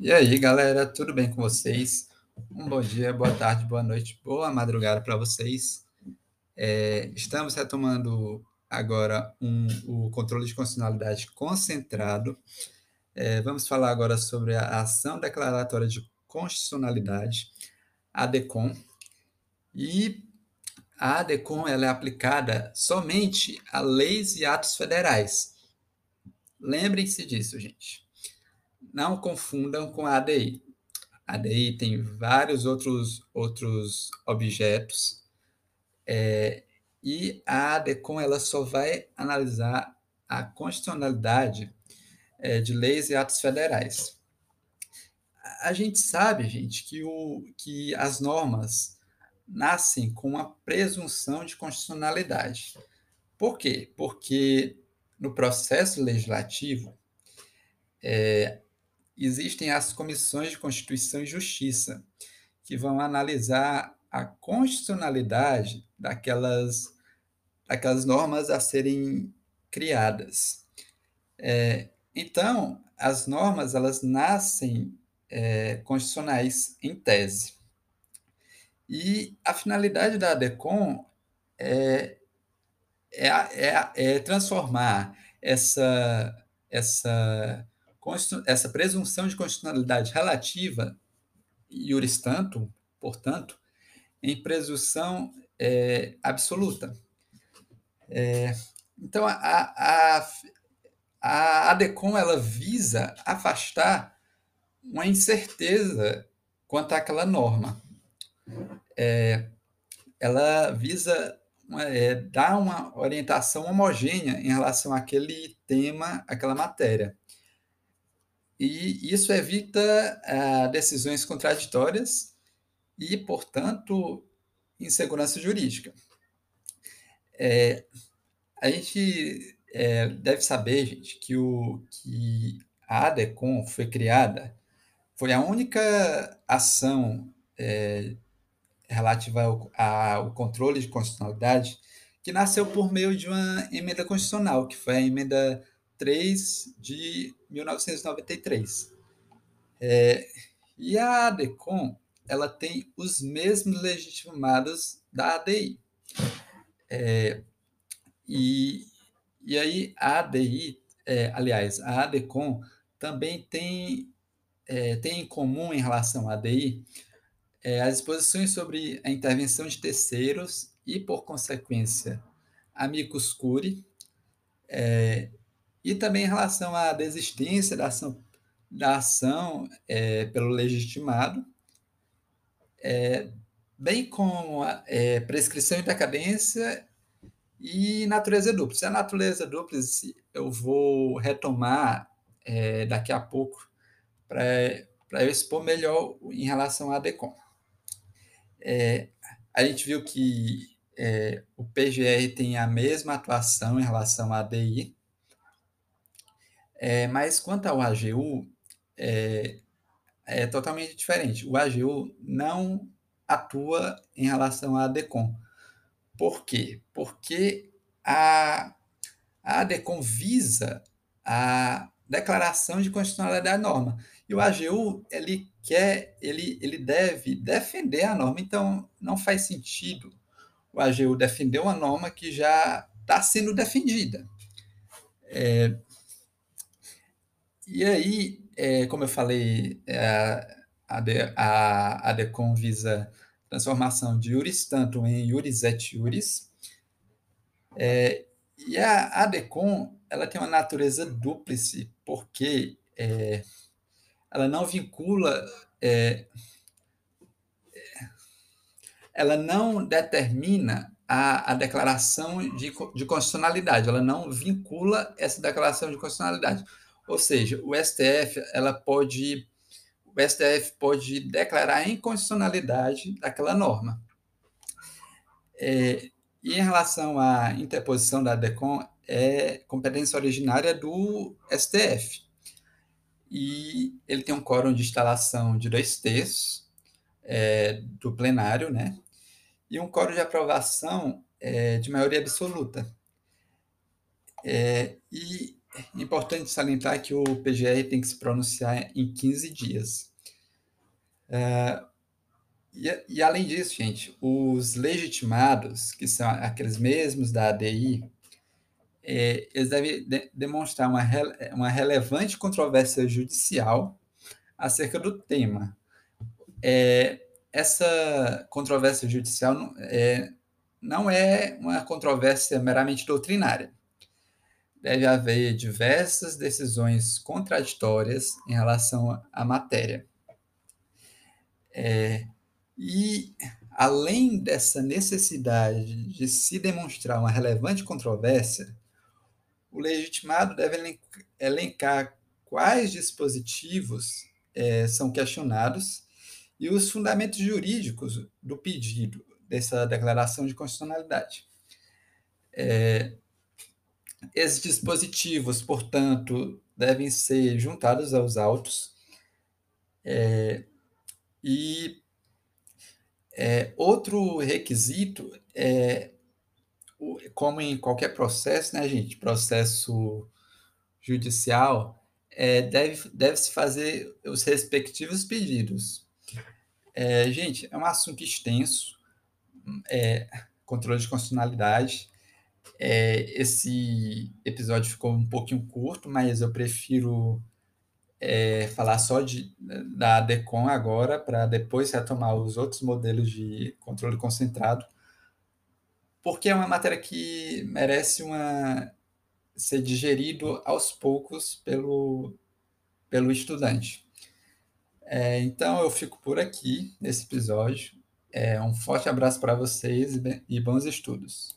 E aí, galera, tudo bem com vocês? Um bom dia, boa tarde, boa noite, boa madrugada para vocês. É, estamos retomando agora um, o controle de constitucionalidade concentrado. É, vamos falar agora sobre a ação declaratória de constitucionalidade, a ADECOM. E a ADECOM ela é aplicada somente a leis e atos federais. Lembrem-se disso, gente não confundam com a ADI. A ADI tem vários outros, outros objetos é, e a ADECOM ela só vai analisar a constitucionalidade é, de leis e atos federais. A gente sabe, gente, que, o, que as normas nascem com uma presunção de constitucionalidade. Por quê? Porque no processo legislativo, é, existem as comissões de Constituição e Justiça, que vão analisar a constitucionalidade daquelas, daquelas normas a serem criadas. É, então, as normas elas nascem é, constitucionais em tese. E a finalidade da ADECOM é, é, é, é transformar essa, essa essa presunção de constitucionalidade relativa, iuris tanto, portanto, em presunção é, absoluta. É, então, a, a, a ADECOM ela visa afastar uma incerteza quanto àquela norma. É, ela visa é, dar uma orientação homogênea em relação àquele tema, àquela matéria e isso evita ah, decisões contraditórias e, portanto, insegurança jurídica. É, a gente é, deve saber, gente, que, o, que a ADECOM foi criada, foi a única ação é, relativa ao, ao, controle de constitucionalidade que nasceu por meio de uma emenda constitucional, que foi a emenda 3 de 1993. É, e a ADECOM ela tem os mesmos legitimados da ADI. É, e, e aí a ADI, é, aliás, a ADECOM também tem, é, tem em comum em relação à ADI é, as disposições sobre a intervenção de terceiros e, por consequência, amicus curi, é, e também em relação à desistência da ação, da ação é, pelo legitimado, é, bem como a é, prescrição e decadência e natureza dúplice. A natureza dúplice eu vou retomar é, daqui a pouco para eu expor melhor em relação à DECOM. É, a gente viu que é, o PGR tem a mesma atuação em relação à ADI, é, mas quanto ao AGU, é, é totalmente diferente. O AGU não atua em relação à ADECOM. Por quê? Porque a, a ADECOM visa a declaração de constitucionalidade da norma. E o AGU, ele quer, ele, ele deve defender a norma. Então, não faz sentido o AGU defender uma norma que já está sendo defendida. É, e aí, é, como eu falei, é, a, a, a visa transformação de iuris tanto em iuris et iuris. É, e a ADECOM ela tem uma natureza dúplice, porque é, ela não vincula, é, ela não determina a, a declaração de, de constitucionalidade, ela não vincula essa declaração de constitucionalidade. Ou seja, o STF ela pode o STF pode declarar a inconstitucionalidade daquela norma. É, e em relação à interposição da DECOM, é competência originária do STF. E ele tem um quórum de instalação de dois terços é, do plenário, né? E um quórum de aprovação é, de maioria absoluta. É, e importante salientar que o PGR tem que se pronunciar em 15 dias. É, e, e, além disso, gente, os legitimados, que são aqueles mesmos da ADI, é, eles devem de, demonstrar uma, uma relevante controvérsia judicial acerca do tema. É, essa controvérsia judicial não é, não é uma controvérsia meramente doutrinária. Deve haver diversas decisões contraditórias em relação à matéria. É, e, além dessa necessidade de se demonstrar uma relevante controvérsia, o legitimado deve elencar quais dispositivos é, são questionados e os fundamentos jurídicos do pedido dessa declaração de constitucionalidade. É, esses dispositivos, portanto, devem ser juntados aos autos é, e é, outro requisito é, como em qualquer processo, né, gente, processo judicial, é, deve, deve se fazer os respectivos pedidos. É, gente, é um assunto extenso, é, controle de constitucionalidade. É, esse episódio ficou um pouquinho curto, mas eu prefiro é, falar só de, da DECOM agora, para depois retomar os outros modelos de controle concentrado, porque é uma matéria que merece uma, ser digerido aos poucos pelo, pelo estudante. É, então eu fico por aqui nesse episódio. É, um forte abraço para vocês e bons estudos.